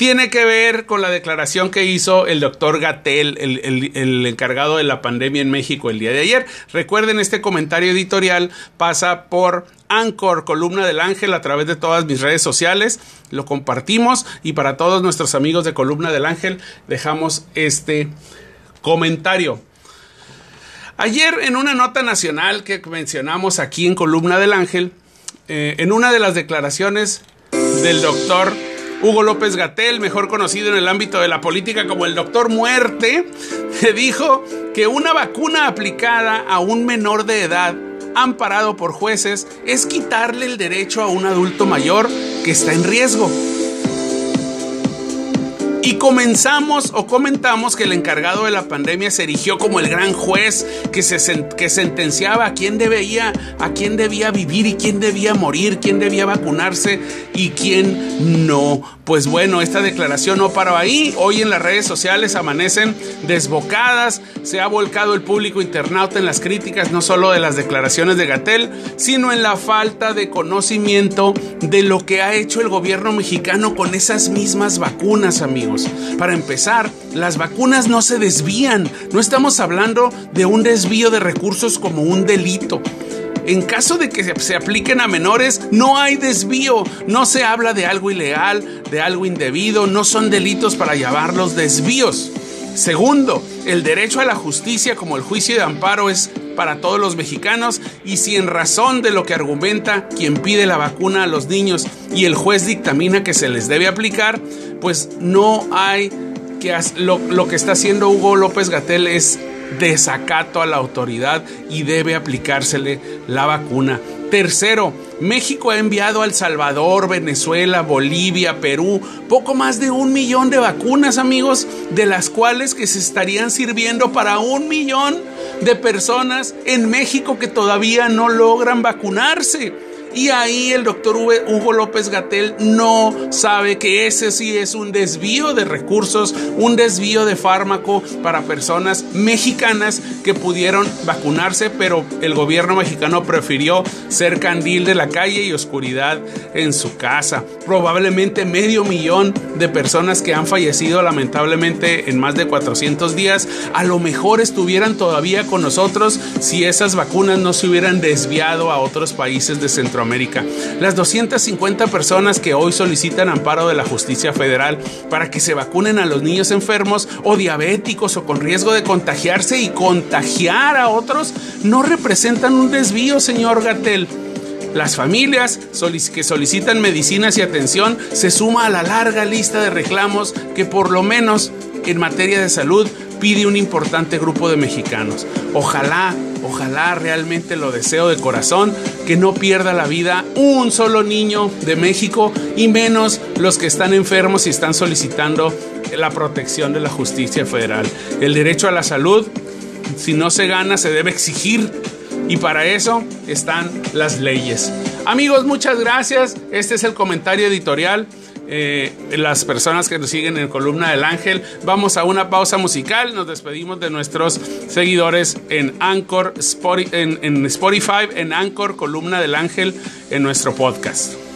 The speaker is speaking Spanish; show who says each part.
Speaker 1: tiene que ver con la declaración que hizo el doctor Gatel, el, encargado de la pandemia en México el día de ayer. Recuerden, este comentario editorial pasa por Anchor, columna del ángel, a través de todas mis redes sociales. Lo compartimos y para todos nuestros amigos de columna del ángel dejamos este comentario. Ayer en una nota nacional que mencionamos aquí en columna del ángel, eh, en una de las declaraciones del doctor Hugo López Gatel, mejor conocido en el ámbito de la política como el Doctor Muerte, dijo que una vacuna aplicada a un menor de edad amparado por jueces es quitarle el derecho a un adulto mayor que está en riesgo. Y comenzamos o comentamos que el encargado de la pandemia se erigió como el gran juez que, se, que sentenciaba a quién, debía, a quién debía vivir y quién debía morir, quién debía vacunarse y quién no. Pues bueno, esta declaración no paró ahí. Hoy en las redes sociales amanecen desbocadas. Se ha volcado el público internauta en las críticas, no solo de las declaraciones de Gatel, sino en la falta de conocimiento de lo que ha hecho el gobierno mexicano con esas mismas vacunas, amigos. Para empezar, las vacunas no se desvían. No estamos hablando de un desvío de recursos como un delito. En caso de que se apliquen a menores, no hay desvío, no se habla de algo ilegal, de algo indebido, no son delitos para llamarlos desvíos. Segundo, el derecho a la justicia como el juicio de amparo es para todos los mexicanos y si en razón de lo que argumenta quien pide la vacuna a los niños y el juez dictamina que se les debe aplicar, pues no hay que lo, lo que está haciendo Hugo López Gatel es desacato a la autoridad y debe aplicársele la vacuna. Tercero, México ha enviado a El Salvador, Venezuela, Bolivia, Perú, poco más de un millón de vacunas, amigos, de las cuales que se estarían sirviendo para un millón de personas en México que todavía no logran vacunarse. Y ahí el doctor Hugo López Gatel no sabe que ese sí es un desvío de recursos, un desvío de fármaco para personas mexicanas que pudieron vacunarse, pero el gobierno mexicano prefirió ser candil de la calle y oscuridad en su casa. Probablemente medio millón de personas que han fallecido lamentablemente en más de 400 días, a lo mejor estuvieran todavía con nosotros si esas vacunas no se hubieran desviado a otros países de Centroamérica América. Las 250 personas que hoy solicitan amparo de la justicia federal para que se vacunen a los niños enfermos o diabéticos o con riesgo de contagiarse y contagiar a otros no representan un desvío, señor Gatel. Las familias que solicitan medicinas y atención se suma a la larga lista de reclamos que por lo menos en materia de salud pide un importante grupo de mexicanos. Ojalá, ojalá realmente lo deseo de corazón, que no pierda la vida un solo niño de México y menos los que están enfermos y están solicitando la protección de la justicia federal. El derecho a la salud, si no se gana, se debe exigir y para eso están las leyes. Amigos, muchas gracias. Este es el comentario editorial. Eh, las personas que nos siguen en Columna del Ángel. Vamos a una pausa musical. Nos despedimos de nuestros seguidores en Anchor, en, en Spotify, en Anchor, Columna del Ángel, en nuestro podcast.